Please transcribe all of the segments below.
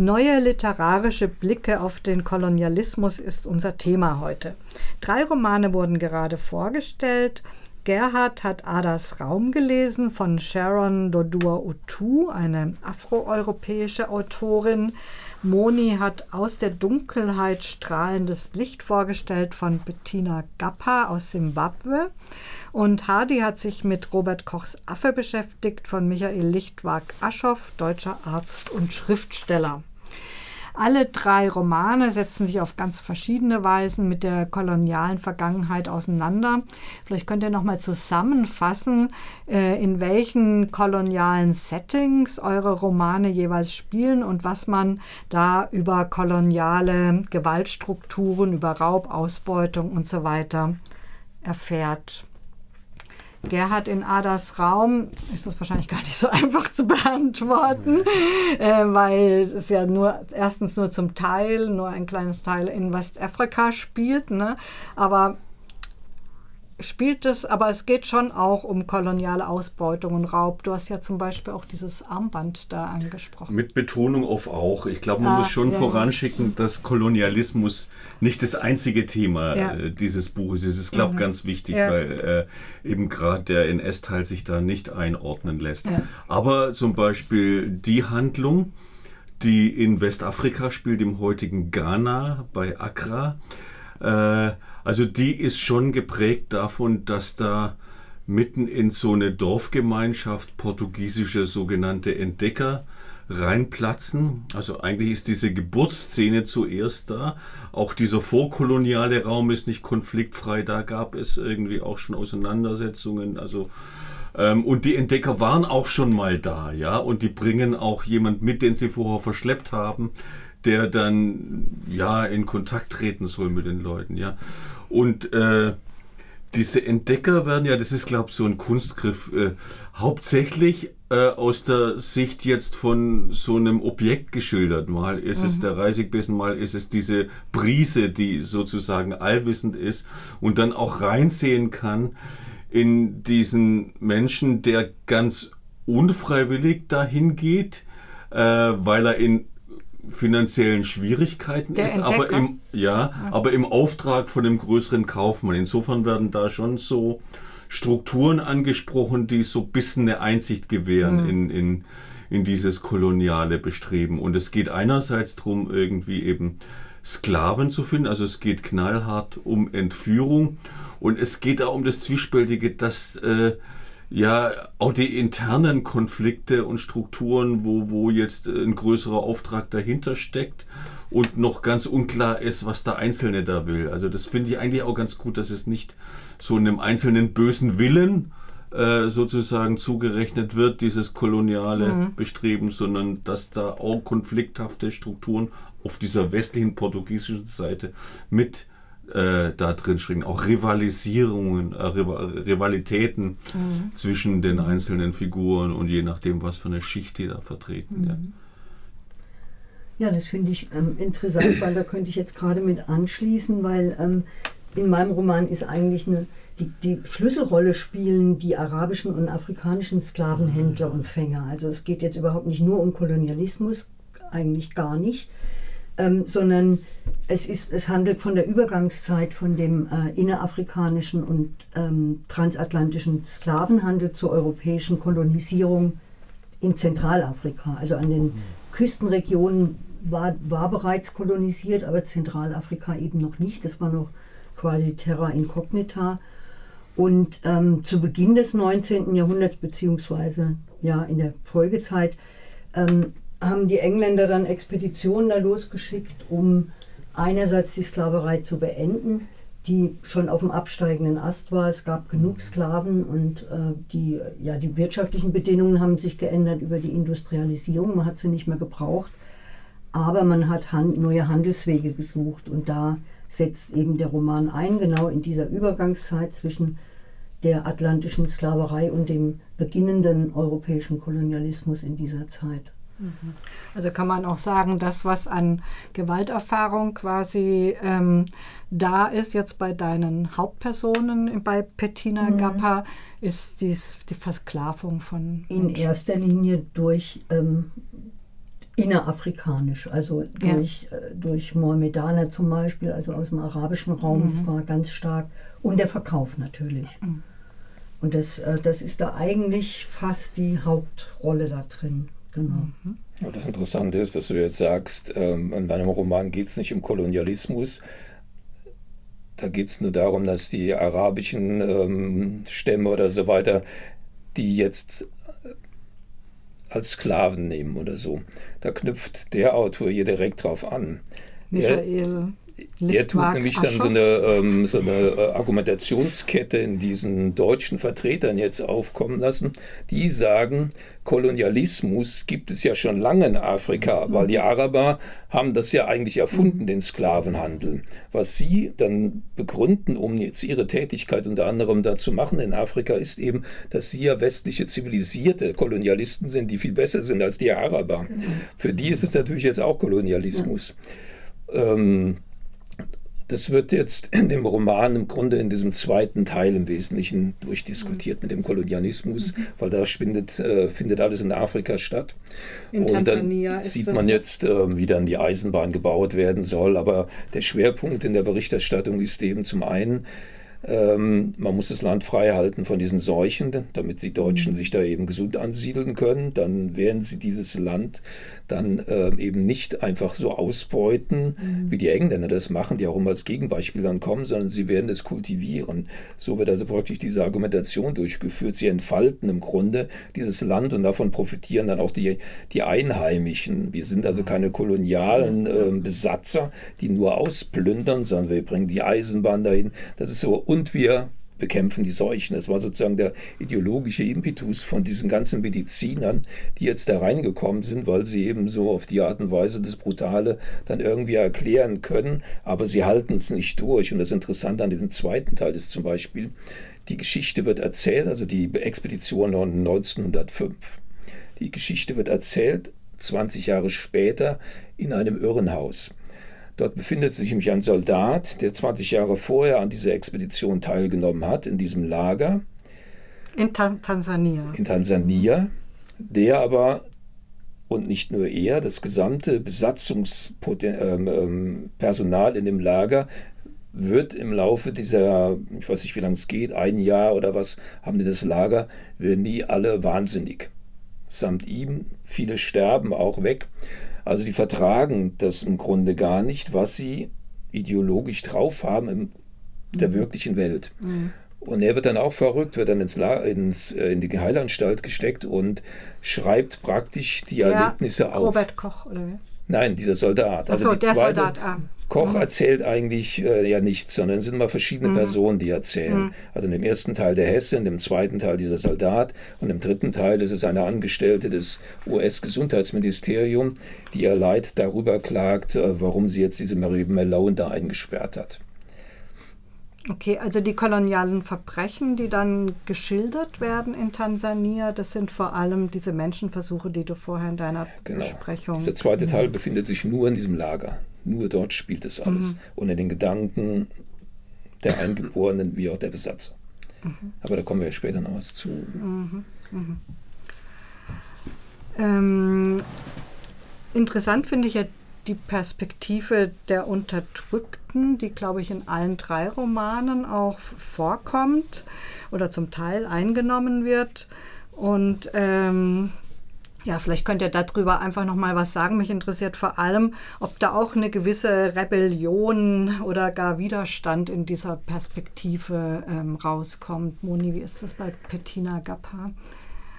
Neue literarische Blicke auf den Kolonialismus ist unser Thema heute. Drei Romane wurden gerade vorgestellt. Gerhard hat Adas Raum gelesen von Sharon Dodua Utu, eine afroeuropäische Autorin. Moni hat aus der Dunkelheit strahlendes Licht vorgestellt von Bettina Gappa aus Simbabwe. Und Hardy hat sich mit Robert Kochs Affe beschäftigt von Michael Lichtwag-Aschoff, deutscher Arzt und Schriftsteller. Alle drei Romane setzen sich auf ganz verschiedene Weisen mit der kolonialen Vergangenheit auseinander. Vielleicht könnt ihr noch mal zusammenfassen, äh, in welchen kolonialen Settings eure Romane jeweils spielen und was man da über koloniale Gewaltstrukturen, über Raub, Ausbeutung und so weiter erfährt. Gerhard in Adas Raum ist das wahrscheinlich gar nicht so einfach zu beantworten, äh, weil es ja nur erstens nur zum Teil, nur ein kleines Teil in Westafrika spielt. Ne? Aber spielt es, aber es geht schon auch um koloniale Ausbeutung und Raub. Du hast ja zum Beispiel auch dieses Armband da angesprochen. Mit Betonung auf auch. Ich glaube, man ah, muss schon ja, voranschicken, dass Kolonialismus nicht das einzige Thema ja. äh, dieses Buches ist. Ist, glaube ich, mhm. ganz wichtig, ja. weil äh, eben gerade der NS-Teil sich da nicht einordnen lässt. Aber zum Beispiel die Handlung, die in Westafrika spielt, im heutigen Ghana bei Accra, äh, also die ist schon geprägt davon, dass da mitten in so eine Dorfgemeinschaft portugiesische sogenannte Entdecker reinplatzen. Also eigentlich ist diese Geburtsszene zuerst da. Auch dieser vorkoloniale Raum ist nicht konfliktfrei. Da gab es irgendwie auch schon Auseinandersetzungen. Also ähm, und die Entdecker waren auch schon mal da, ja. Und die bringen auch jemand mit, den sie vorher verschleppt haben der dann ja in Kontakt treten soll mit den Leuten, ja. Und äh, diese Entdecker werden ja, das ist glaube ich so ein Kunstgriff, äh, hauptsächlich äh, aus der Sicht jetzt von so einem Objekt geschildert. Mal ist mhm. es der Reisigbissen, mal ist es diese Brise, die sozusagen allwissend ist und dann auch reinsehen kann in diesen Menschen, der ganz unfreiwillig dahin geht, äh, weil er in finanziellen Schwierigkeiten Der ist, aber im, ja, aber im Auftrag von dem größeren Kaufmann. Insofern werden da schon so Strukturen angesprochen, die so ein bisschen eine Einsicht gewähren mhm. in, in, in dieses koloniale Bestreben. Und es geht einerseits darum, irgendwie eben Sklaven zu finden, also es geht knallhart um Entführung und es geht auch um das Zwiespältige, dass äh, ja, auch die internen Konflikte und Strukturen, wo, wo jetzt ein größerer Auftrag dahinter steckt und noch ganz unklar ist, was der Einzelne da will. Also das finde ich eigentlich auch ganz gut, dass es nicht so einem einzelnen bösen Willen äh, sozusagen zugerechnet wird, dieses koloniale mhm. Bestreben, sondern dass da auch konflikthafte Strukturen auf dieser westlichen portugiesischen Seite mit äh, da drin schwingen, auch Rivalisierungen, äh, Rivalitäten mhm. zwischen den einzelnen Figuren und je nachdem, was für eine Schicht die da vertreten. Mhm. Ja. ja. das finde ich ähm, interessant, weil da könnte ich jetzt gerade mit anschließen, weil ähm, in meinem Roman ist eigentlich eine, die, die Schlüsselrolle spielen die arabischen und afrikanischen Sklavenhändler und Fänger. Also es geht jetzt überhaupt nicht nur um Kolonialismus, eigentlich gar nicht, ähm, sondern es, ist, es handelt von der Übergangszeit von dem äh, innerafrikanischen und ähm, transatlantischen Sklavenhandel zur europäischen Kolonisierung in Zentralafrika. Also an den Küstenregionen war, war bereits kolonisiert, aber Zentralafrika eben noch nicht. Das war noch quasi Terra Incognita. Und ähm, zu Beginn des 19. Jahrhunderts, beziehungsweise ja in der Folgezeit, ähm, haben die Engländer dann Expeditionen da losgeschickt, um einerseits die Sklaverei zu beenden, die schon auf dem absteigenden Ast war. Es gab genug mhm. Sklaven und äh, die, ja, die wirtschaftlichen Bedingungen haben sich geändert über die Industrialisierung. Man hat sie nicht mehr gebraucht, aber man hat hand, neue Handelswege gesucht und da setzt eben der Roman ein, genau in dieser Übergangszeit zwischen der atlantischen Sklaverei und dem beginnenden europäischen Kolonialismus in dieser Zeit. Mhm. Also kann man auch sagen, das, was an Gewalterfahrung quasi ähm, da ist, jetzt bei deinen Hauptpersonen, bei Bettina mhm. Gappa, ist dies, die Versklavung von. In erster Linie durch ähm, innerafrikanisch, also durch, ja. äh, durch Mohammedaner zum Beispiel, also aus dem arabischen Raum, mhm. das war ganz stark. Und der Verkauf natürlich. Mhm. Und das, äh, das ist da eigentlich fast die Hauptrolle da drin. Genau. Mhm. Ja, das Interessante ist, dass du jetzt sagst, ähm, in deinem Roman geht es nicht um Kolonialismus. Da geht es nur darum, dass die arabischen ähm, Stämme oder so weiter, die jetzt äh, als Sklaven nehmen oder so. Da knüpft der Autor hier direkt drauf an. Michael. Er tut nämlich dann so eine, ähm, so eine äh, Argumentationskette in diesen deutschen Vertretern jetzt aufkommen lassen, die sagen, Kolonialismus gibt es ja schon lange in Afrika, mhm. weil die Araber haben das ja eigentlich erfunden, den Sklavenhandel. Was sie dann begründen, um jetzt ihre Tätigkeit unter anderem da zu machen in Afrika, ist eben, dass sie ja westliche zivilisierte Kolonialisten sind, die viel besser sind als die Araber. Mhm. Für die ist es natürlich jetzt auch Kolonialismus. Ähm, das wird jetzt in dem Roman im Grunde in diesem zweiten Teil im Wesentlichen durchdiskutiert mit dem Kolonialismus, mhm. weil da findet, äh, findet alles in Afrika statt. In und Tansania dann sieht man jetzt, äh, wie dann die Eisenbahn gebaut werden soll. Aber der Schwerpunkt in der Berichterstattung ist eben zum einen, ähm, man muss das Land frei halten von diesen Seuchen, damit die Deutschen mhm. sich da eben gesund ansiedeln können. Dann werden sie dieses Land dann äh, eben nicht einfach so ausbeuten, mhm. wie die Engländer das machen, die auch immer als Gegenbeispiel dann kommen, sondern sie werden es kultivieren. So wird also praktisch diese Argumentation durchgeführt. Sie entfalten im Grunde dieses Land und davon profitieren dann auch die, die Einheimischen. Wir sind also keine kolonialen äh, Besatzer, die nur ausplündern, sondern wir bringen die Eisenbahn dahin. Das ist so. Und wir bekämpfen die Seuchen. Das war sozusagen der ideologische Impetus von diesen ganzen Medizinern, die jetzt da reingekommen sind, weil sie eben so auf die Art und Weise das Brutale dann irgendwie erklären können, aber sie halten es nicht durch. Und das Interessante an dem zweiten Teil ist zum Beispiel, die Geschichte wird erzählt, also die Expedition 1905. Die Geschichte wird erzählt 20 Jahre später in einem Irrenhaus. Dort befindet sich nämlich ein Soldat, der 20 Jahre vorher an dieser Expedition teilgenommen hat, in diesem Lager. In Tan Tansania. In Tansania, der aber, und nicht nur er, das gesamte Besatzungspersonal ähm, ähm, in dem Lager wird im Laufe dieser, ich weiß nicht, wie lange es geht, ein Jahr oder was, haben die das Lager, werden die alle wahnsinnig. Samt ihm, viele sterben auch weg. Also die vertragen das im Grunde gar nicht, was sie ideologisch drauf haben in der mhm. wirklichen Welt. Mhm. Und er wird dann auch verrückt, wird dann ins, ins äh, in die Heilanstalt gesteckt und schreibt praktisch die ja, Erlebnisse auf. Robert Koch, oder wie? Nein, dieser Soldat. Also Achso, der zweite, Soldat. Ah. Koch mhm. erzählt eigentlich äh, ja nichts, sondern es sind immer verschiedene mhm. Personen, die erzählen. Mhm. Also in dem ersten Teil der Hesse, in dem zweiten Teil dieser Soldat und im dritten Teil ist es eine Angestellte des US-Gesundheitsministeriums, die ihr Leid darüber klagt, äh, warum sie jetzt diese Marie Malone da eingesperrt hat. Okay, also die kolonialen Verbrechen, die dann geschildert werden in Tansania, das sind vor allem diese Menschenversuche, die du vorher in deiner genau. Besprechung. Der zweite Teil befindet sich nur in diesem Lager. Nur dort spielt es alles. Mhm. Unter den Gedanken der Eingeborenen wie auch der Besatzer. Mhm. Aber da kommen wir später noch was zu. Mhm. mhm. Ähm, interessant finde ich ja die Perspektive der Unterdrückten, die, glaube ich, in allen drei Romanen auch vorkommt oder zum Teil eingenommen wird. Und ähm, ja, vielleicht könnt ihr darüber einfach noch mal was sagen. Mich interessiert vor allem, ob da auch eine gewisse Rebellion oder gar Widerstand in dieser Perspektive ähm, rauskommt. Moni, wie ist das bei Bettina Gappa?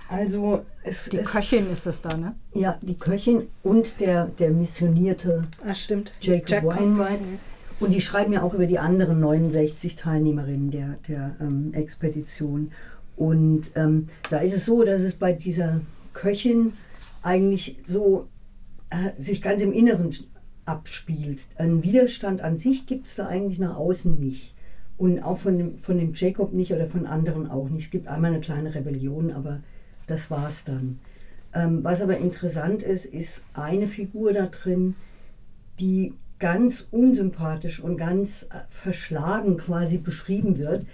Also es, die es, Köchin ist es da, ne? Ja, die Köchin und der, der missionierte Ach, stimmt. Jacob, Jacob Wainwright. Mhm. Und die schreiben ja auch über die anderen 69 Teilnehmerinnen der, der ähm, Expedition. Und ähm, da ist es so, dass es bei dieser Köchin eigentlich so äh, sich ganz im Inneren abspielt. Ein Widerstand an sich gibt es da eigentlich nach außen nicht. Und auch von dem, von dem Jacob nicht oder von anderen auch nicht. Es gibt einmal eine kleine Rebellion, aber das war's dann. Ähm, was aber interessant ist, ist eine Figur da drin, die ganz unsympathisch und ganz äh, verschlagen quasi beschrieben wird,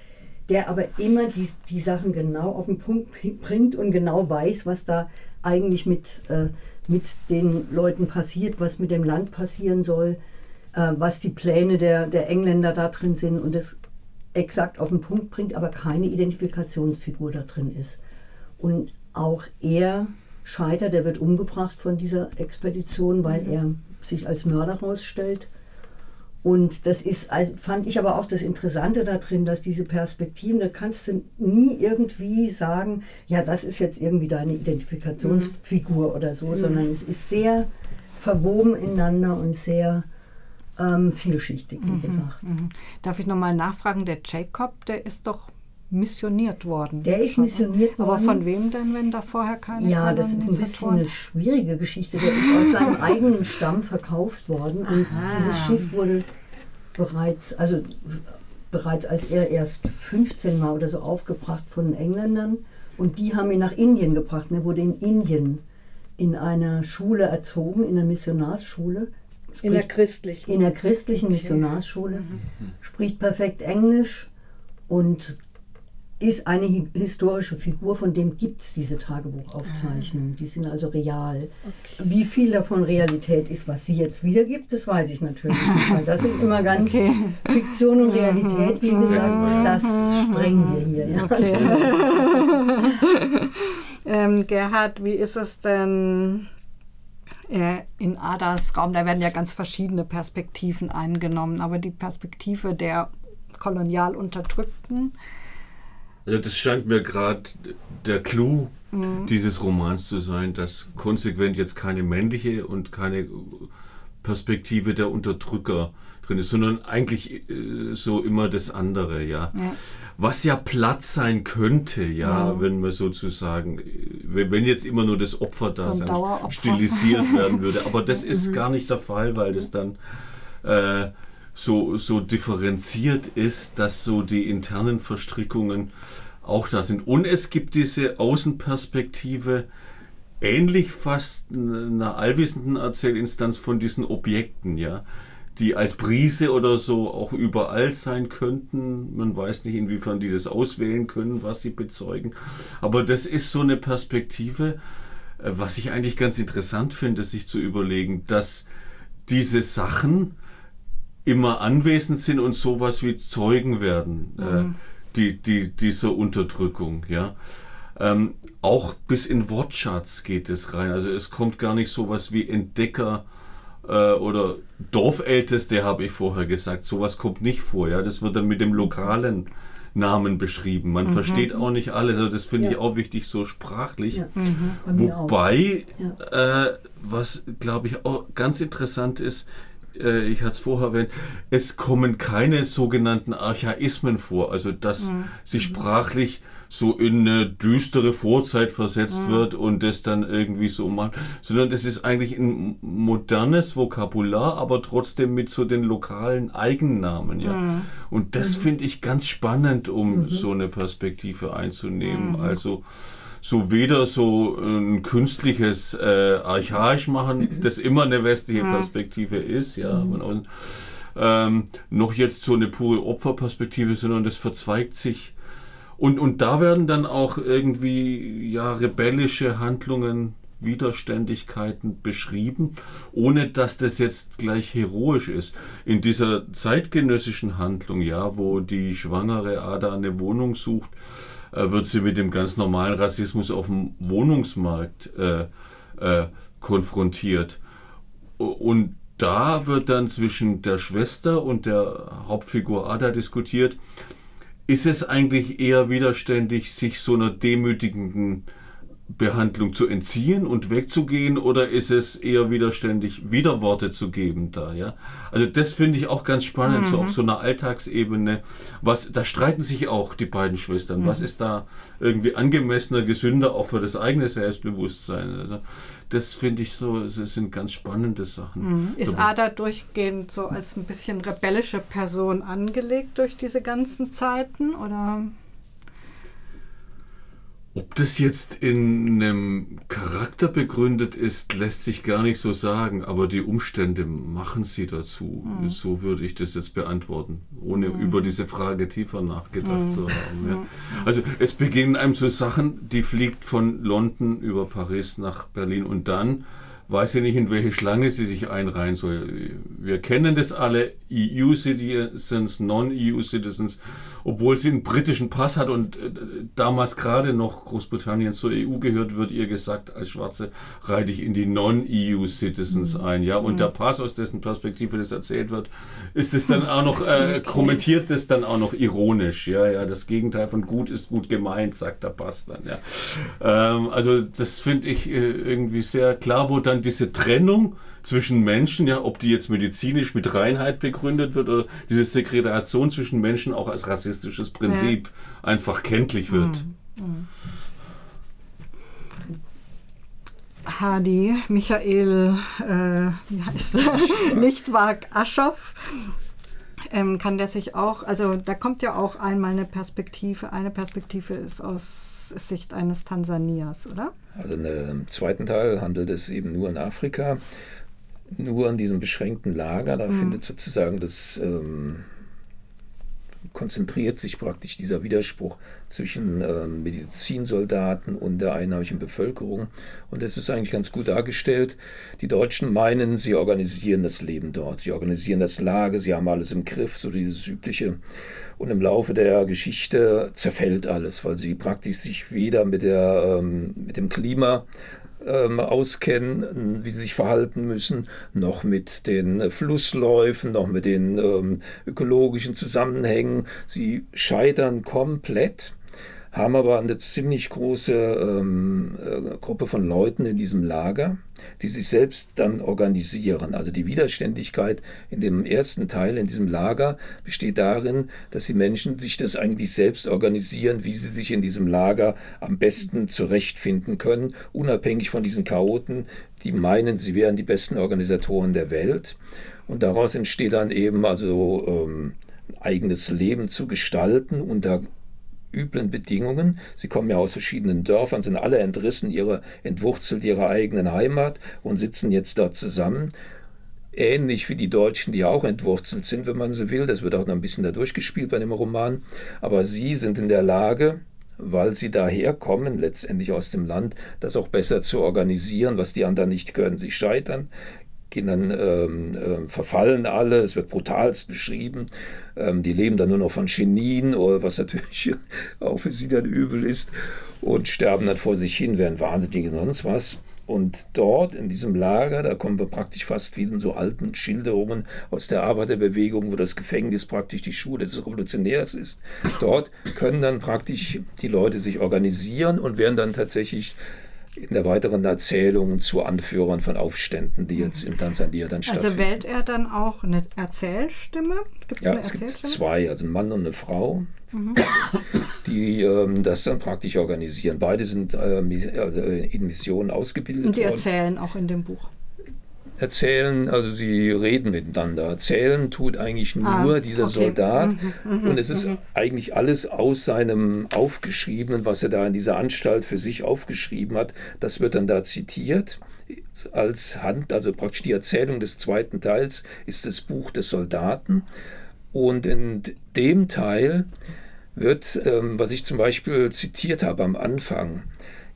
der aber immer die, die Sachen genau auf den Punkt bringt und genau weiß, was da eigentlich mit, äh, mit den Leuten passiert, was mit dem Land passieren soll, äh, was die Pläne der, der Engländer da drin sind und das exakt auf den Punkt bringt, aber keine Identifikationsfigur da drin ist. Und auch er scheitert, er wird umgebracht von dieser Expedition, weil mhm. er sich als Mörder herausstellt. Und das ist, fand ich aber auch das Interessante da drin, dass diese Perspektiven, da kannst du nie irgendwie sagen, ja, das ist jetzt irgendwie deine Identifikationsfigur mhm. oder so, mhm. sondern es ist sehr verwoben ineinander und sehr ähm, vielschichtig, wie mhm. gesagt. Mhm. Darf ich nochmal nachfragen, der Jacob, der ist doch missioniert worden. Der ist missioniert worden. Aber von wem denn, wenn da vorher keine Ja, das ist ein bisschen eine schwierige Geschichte. Der ist aus seinem eigenen Stamm verkauft worden und Aha. dieses Schiff wurde bereits, also bereits als er erst 15 war oder so aufgebracht von Engländern und die haben ihn nach Indien gebracht. er wurde in Indien in einer Schule erzogen, in einer Missionarsschule. Spricht, in der christlichen? In der christlichen Missionarsschule. Mhm. Spricht perfekt Englisch und ist eine historische Figur, von dem gibt es diese Tagebuchaufzeichnungen. Ah. Die sind also real. Okay. Wie viel davon Realität ist, was sie jetzt wiedergibt, das weiß ich natürlich nicht. Weil das ist immer ganz okay. Fiktion und Realität, wie gesagt, das sprengen wir hier. Okay. ähm, Gerhard, wie ist es denn äh, in Adas Raum? Da werden ja ganz verschiedene Perspektiven eingenommen, aber die Perspektive der kolonial Unterdrückten, also das scheint mir gerade der Clou mhm. dieses Romans zu sein, dass konsequent jetzt keine männliche und keine Perspektive der Unterdrücker drin ist, sondern eigentlich äh, so immer das andere, ja. ja. Was ja Platz sein könnte, ja, mhm. wenn man sozusagen, wenn, wenn, jetzt immer nur das Opfer da so stilisiert werden würde. Aber das ist mhm. gar nicht der Fall, weil das dann äh, so, so differenziert ist, dass so die internen Verstrickungen auch da sind. Und es gibt diese Außenperspektive, ähnlich fast einer allwissenden Erzählinstanz von diesen Objekten, ja, die als Brise oder so auch überall sein könnten. Man weiß nicht, inwiefern die das auswählen können, was sie bezeugen. Aber das ist so eine Perspektive, äh, was ich eigentlich ganz interessant finde, sich zu überlegen, dass diese Sachen immer anwesend sind und sowas wie Zeugen werden äh, mhm. äh, die, die, dieser Unterdrückung. Ja. Ähm, auch bis in Wortschatz geht es rein. Also es kommt gar nicht sowas wie Entdecker äh, oder Dorfälteste, habe ich vorher gesagt. Sowas kommt nicht vor. Ja. Das wird dann mit dem lokalen Namen beschrieben. Man mhm. versteht auch nicht alles. Also das finde ja. ich auch wichtig, so sprachlich. Ja. Mhm. Wobei, ja. äh, was glaube ich auch ganz interessant ist, äh, ich hatte es vorher erwähnt, es kommen keine sogenannten Archaismen vor, also dass mhm. sich sprachlich so in eine düstere Vorzeit versetzt mhm. wird und das dann irgendwie so macht, sondern das ist eigentlich ein modernes Vokabular, aber trotzdem mit so den lokalen Eigennamen, ja. Mhm. Und das mhm. finde ich ganz spannend, um mhm. so eine Perspektive einzunehmen. Mhm. Also so weder so ein künstliches äh, archaisch machen, das immer eine westliche Perspektive ist, ja, mhm. ähm, noch jetzt so eine pure Opferperspektive, sondern das verzweigt sich. Und, und da werden dann auch irgendwie ja, rebellische Handlungen, Widerständigkeiten beschrieben, ohne dass das jetzt gleich heroisch ist. In dieser zeitgenössischen Handlung, ja, wo die schwangere Ada eine Wohnung sucht, äh, wird sie mit dem ganz normalen Rassismus auf dem Wohnungsmarkt äh, äh, konfrontiert. Und da wird dann zwischen der Schwester und der Hauptfigur Ada diskutiert, ist es eigentlich eher widerständig, sich so einer demütigenden Behandlung zu entziehen und wegzugehen oder ist es eher widerständig, Widerworte zu geben da, ja? Also das finde ich auch ganz spannend, mhm. so auf so einer Alltagsebene. Was, da streiten sich auch die beiden Schwestern. Mhm. Was ist da irgendwie angemessener, gesünder auch für das eigene Selbstbewusstsein? Also das finde ich so, das sind ganz spannende Sachen. Mhm. Ist Ada durchgehend so als ein bisschen rebellische Person angelegt durch diese ganzen Zeiten oder? Ob das jetzt in einem Charakter begründet ist, lässt sich gar nicht so sagen, aber die Umstände machen sie dazu. Mhm. So würde ich das jetzt beantworten, ohne mhm. über diese Frage tiefer nachgedacht mhm. zu haben. Ja. Also es beginnen einem so Sachen, die fliegt von London über Paris nach Berlin und dann weiß sie nicht, in welche Schlange sie sich einreihen soll. Wir kennen das alle, EU-Citizens, Non-EU-Citizens, obwohl sie einen britischen Pass hat und äh, damals gerade noch Großbritannien zur EU gehört, wird ihr gesagt, als Schwarze reite ich in die Non-EU-Citizens mhm. ein. Ja, und mhm. der Pass, aus dessen Perspektive das erzählt wird, ist es dann auch noch, äh, kommentiert es dann auch noch ironisch. Ja, ja, das Gegenteil von gut ist gut gemeint, sagt der Pass dann. Ja. Ähm, also das finde ich äh, irgendwie sehr klar, wo dann diese Trennung zwischen Menschen, ja, ob die jetzt medizinisch mit Reinheit begründet wird oder diese Segregation zwischen Menschen auch als rassistisches Prinzip ja. einfach kenntlich wird. Mhm. Mhm. Hadi, Michael, äh, wie heißt er? Lichtwag Aschoff. Ähm, kann der sich auch, also da kommt ja auch einmal eine Perspektive, eine Perspektive ist aus Sicht eines Tansanias, oder? Also im zweiten Teil handelt es eben nur in Afrika, nur in diesem beschränkten Lager, da mhm. findet sozusagen das ähm, konzentriert sich praktisch dieser Widerspruch zwischen äh, Medizinsoldaten und der einheimischen Bevölkerung. Und das ist eigentlich ganz gut dargestellt. Die Deutschen meinen, sie organisieren das Leben dort, sie organisieren das Lager, sie haben alles im Griff, so dieses übliche. Und im Laufe der Geschichte zerfällt alles, weil sie praktisch sich weder mit, der, ähm, mit dem Klima ähm, auskennen, wie sie sich verhalten müssen, noch mit den Flussläufen, noch mit den ähm, ökologischen Zusammenhängen. Sie scheitern komplett haben aber eine ziemlich große ähm, äh, Gruppe von Leuten in diesem Lager, die sich selbst dann organisieren. Also die Widerständigkeit in dem ersten Teil, in diesem Lager, besteht darin, dass die Menschen sich das eigentlich selbst organisieren, wie sie sich in diesem Lager am besten zurechtfinden können, unabhängig von diesen Chaoten, die meinen, sie wären die besten Organisatoren der Welt. Und daraus entsteht dann eben also ähm, eigenes Leben zu gestalten unter üblen Bedingungen. Sie kommen ja aus verschiedenen Dörfern, sind alle entrissen, ihre, entwurzelt ihrer eigenen Heimat und sitzen jetzt dort zusammen. Ähnlich wie die Deutschen, die auch entwurzelt sind, wenn man so will. Das wird auch noch ein bisschen da durchgespielt bei dem Roman. Aber sie sind in der Lage, weil sie daherkommen, letztendlich aus dem Land, das auch besser zu organisieren, was die anderen nicht können. Sie scheitern dann ähm, äh, verfallen alle, es wird brutalst beschrieben. Ähm, die leben dann nur noch von Genien, was natürlich auch für sie dann übel ist, und sterben dann vor sich hin, werden wahnsinnig und sonst was. Und dort in diesem Lager, da kommen wir praktisch fast wie in so alten Schilderungen aus der Arbeiterbewegung, wo das Gefängnis praktisch die Schule des Revolutionärs ist. Dort können dann praktisch die Leute sich organisieren und werden dann tatsächlich in der weiteren Erzählung zu Anführern von Aufständen, die jetzt in Tansania dann also stattfinden. Also wählt er dann auch eine Erzählstimme? Gibt's ja, eine es gibt zwei, also ein Mann und eine Frau, mhm. die ähm, das dann praktisch organisieren. Beide sind äh, in Missionen ausgebildet Und die erzählen auch in dem Buch erzählen, also sie reden miteinander. Erzählen tut eigentlich ah, nur ah, dieser okay. Soldat. Mhm, mh, und es ist mh. eigentlich alles aus seinem Aufgeschriebenen, was er da in dieser Anstalt für sich aufgeschrieben hat. Das wird dann da zitiert. Als Hand, also praktisch die Erzählung des zweiten Teils ist das Buch des Soldaten. Und in dem Teil wird, ähm, was ich zum Beispiel zitiert habe am Anfang,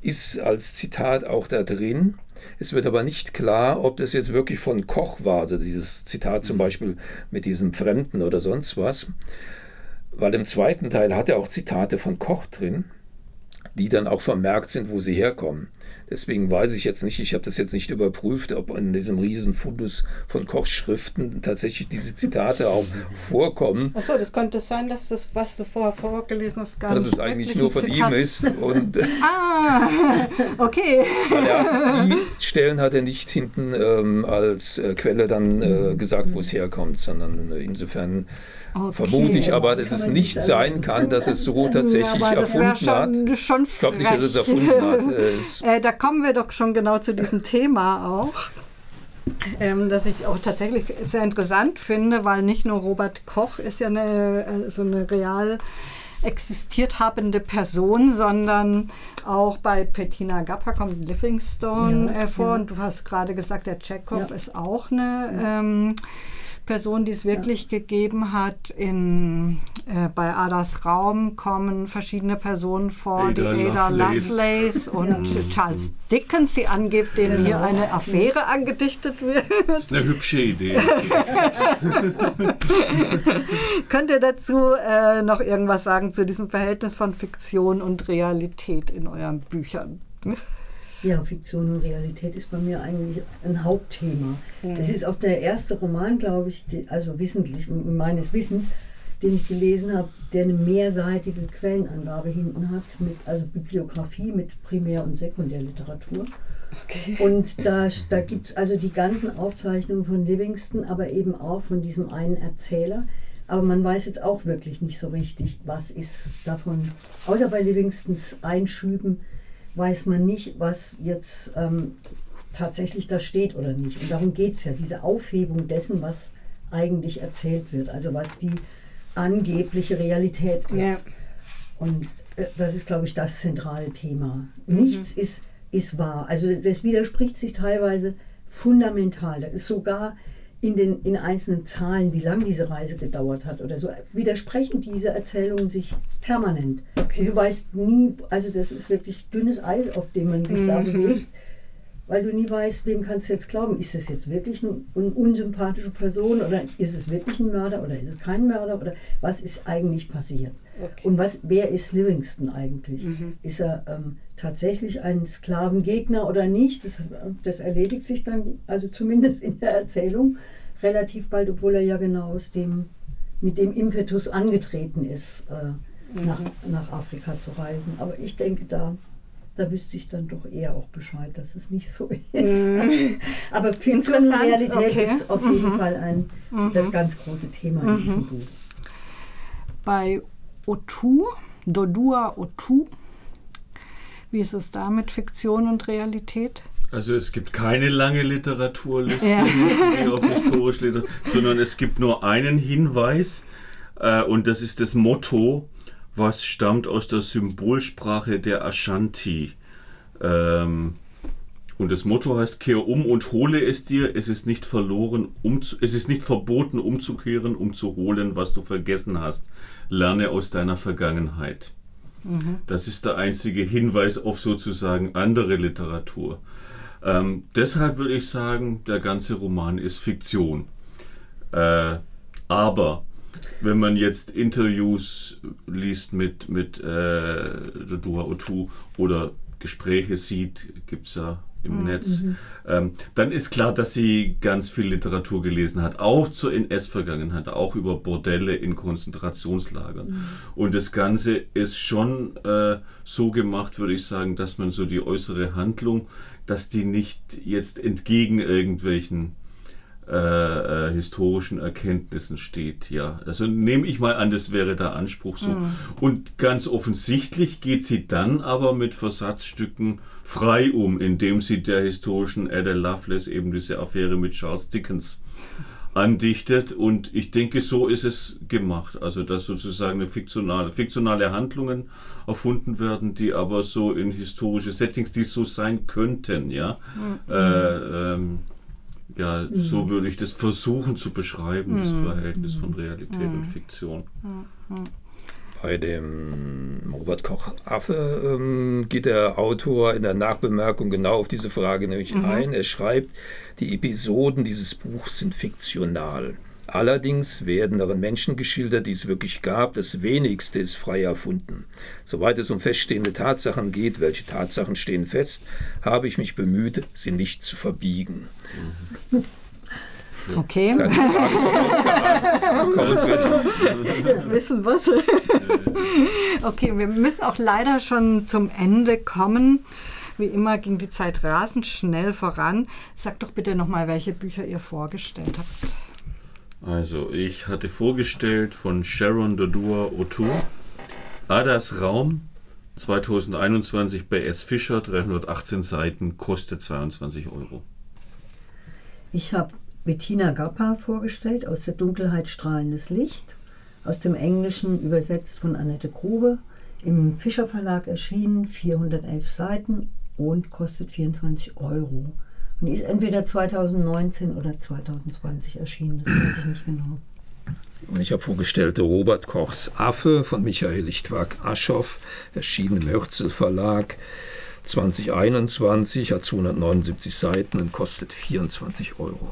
ist als Zitat auch da drin, es wird aber nicht klar, ob das jetzt wirklich von Koch war, also dieses Zitat zum mhm. Beispiel mit diesem Fremden oder sonst was, weil im zweiten Teil hat er auch Zitate von Koch drin, die dann auch vermerkt sind, wo sie herkommen. Deswegen weiß ich jetzt nicht, ich habe das jetzt nicht überprüft, ob in diesem riesen Fundus von Kochs Schriften tatsächlich diese Zitate auch vorkommen. Achso, das könnte sein, dass das, was du vorher vorgelesen hast, gar dass nicht Dass es eigentlich nur von Zitat. ihm ist. Und ah, okay. Ja, die Stellen hat er nicht hinten ähm, als äh, Quelle dann äh, gesagt, wo es herkommt, sondern äh, insofern Okay. Vermute ich aber, dass es nicht sein kann, dass es so tatsächlich ja, erfunden schon, hat. Schon ich glaube nicht, dass es erfunden hat. äh, da kommen wir doch schon genau zu diesem Thema auch. Ähm, das ich auch tatsächlich sehr interessant finde, weil nicht nur Robert Koch ist ja eine, äh, so eine real existiert habende Person, sondern auch bei Bettina Gappa kommt Livingstone ja, äh, vor. Ja. Und du hast gerade gesagt, der Chekhov ja. ist auch eine ähm, Personen, die es wirklich ja. gegeben hat. In, äh, bei Adas Raum kommen verschiedene Personen vor, Ada die Ada Lovelace, Lovelace und ja. Charles Dickens, die angibt, denen genau. hier eine Affäre angedichtet wird. Das ist eine hübsche Idee. Könnt ihr dazu äh, noch irgendwas sagen zu diesem Verhältnis von Fiktion und Realität in euren Büchern? Ja, Fiktion und Realität ist bei mir eigentlich ein Hauptthema. Mhm. Das ist auch der erste Roman, glaube ich, die, also wissentlich, meines Wissens, den ich gelesen habe, der eine mehrseitige Quellenangabe hinten hat, mit, also Bibliografie mit Primär- und Sekundärliteratur. Okay. Und da, da gibt es also die ganzen Aufzeichnungen von Livingston, aber eben auch von diesem einen Erzähler. Aber man weiß jetzt auch wirklich nicht so richtig, was ist davon, außer bei Livingstons Einschüben, weiß man nicht, was jetzt ähm, tatsächlich da steht oder nicht. Und darum geht es ja, diese Aufhebung dessen, was eigentlich erzählt wird, also was die angebliche Realität ist. Ja. Und äh, das ist, glaube ich, das zentrale Thema. Mhm. Nichts ist, ist wahr. Also das widerspricht sich teilweise fundamental. Das ist sogar in den in einzelnen Zahlen, wie lange diese Reise gedauert hat oder so, widersprechen diese Erzählungen sich permanent. Okay. Und du weißt nie, also das ist wirklich dünnes Eis, auf dem man sich mhm. da bewegt, weil du nie weißt, wem kannst du jetzt glauben. Ist das jetzt wirklich eine, unsympathische Person oder ist es wirklich ein Mörder oder ist es kein Mörder oder was ist eigentlich passiert? Okay. Und was, wer ist Livingston eigentlich? Mhm. Ist er ähm, tatsächlich ein Sklavengegner oder nicht? Das, das, erledigt sich dann, also zumindest in der Erzählung, relativ bald, obwohl er ja genau aus dem, mit dem Impetus angetreten ist, äh, mhm. nach, nach Afrika zu reisen. Aber ich denke, da, da wüsste ich dann doch eher auch Bescheid, dass es nicht so ist. Mhm. Aber Fiktion und Realität okay. ist auf jeden mhm. Fall ein, das mhm. ganz große Thema in diesem mhm. Buch. Bei Otu, Dodua Otu. Wie ist es da mit Fiktion und Realität? Also es gibt keine lange Literaturliste, ja. die auf historisch Literatur, sondern es gibt nur einen Hinweis äh, und das ist das Motto, was stammt aus der Symbolsprache der Ashanti. Ähm, und das Motto heißt: Kehr um und hole es dir. Es ist nicht verloren, um zu, es ist nicht verboten, umzukehren, um zu holen, was du vergessen hast. Lerne aus deiner Vergangenheit. Mhm. Das ist der einzige Hinweis auf sozusagen andere Literatur. Ähm, deshalb würde ich sagen, der ganze Roman ist Fiktion. Äh, aber wenn man jetzt Interviews liest mit, mit äh, Dua Otu oder Gespräche sieht, gibt es ja im mhm. Netz, ähm, dann ist klar, dass sie ganz viel Literatur gelesen hat, auch zur NS-Vergangenheit, auch über Bordelle in Konzentrationslagern. Mhm. Und das Ganze ist schon äh, so gemacht, würde ich sagen, dass man so die äußere Handlung, dass die nicht jetzt entgegen irgendwelchen äh, äh, historischen Erkenntnissen steht. Ja, also nehme ich mal an, das wäre der Anspruch so. Mhm. Und ganz offensichtlich geht sie dann aber mit Versatzstücken frei um, indem sie der historischen Ada Lovelace eben diese Affäre mit Charles Dickens andichtet. Und ich denke, so ist es gemacht. Also, dass sozusagen fiktionale, fiktionale Handlungen erfunden werden, die aber so in historische Settings, die so sein könnten, ja. Mhm. Äh, ähm, ja, mhm. so würde ich das versuchen zu beschreiben, das mhm. Verhältnis von Realität und mhm. Fiktion. Mhm bei dem Robert Koch Affe ähm, geht der Autor in der Nachbemerkung genau auf diese Frage nämlich mhm. ein. Er schreibt, die Episoden dieses Buchs sind fiktional. Allerdings werden darin Menschen geschildert, die es wirklich gab. Das wenigste ist frei erfunden. Soweit es um feststehende Tatsachen geht, welche Tatsachen stehen fest, habe ich mich bemüht, sie nicht zu verbiegen. Mhm. Okay. Jetzt wissen wir es. Okay, wir müssen auch leider schon zum Ende kommen. Wie immer ging die Zeit rasend schnell voran. Sag doch bitte nochmal, welche Bücher ihr vorgestellt habt. Also, ich hatte vorgestellt von Sharon Dodua Otu Adas Raum 2021 bei S. Fischer, 318 Seiten, kostet 22 Euro. Ich habe Bettina Gappa vorgestellt, aus der Dunkelheit strahlendes Licht, aus dem Englischen übersetzt von Annette Grube, im Fischer Verlag erschienen, 411 Seiten und kostet 24 Euro. Und die ist entweder 2019 oder 2020 erschienen, das weiß ich nicht genau. Und ich habe vorgestellt Robert Kochs Affe von Michael Lichtwag-Aschoff, erschienen im Hörzel Verlag. 2021, hat 279 Seiten und kostet 24 Euro.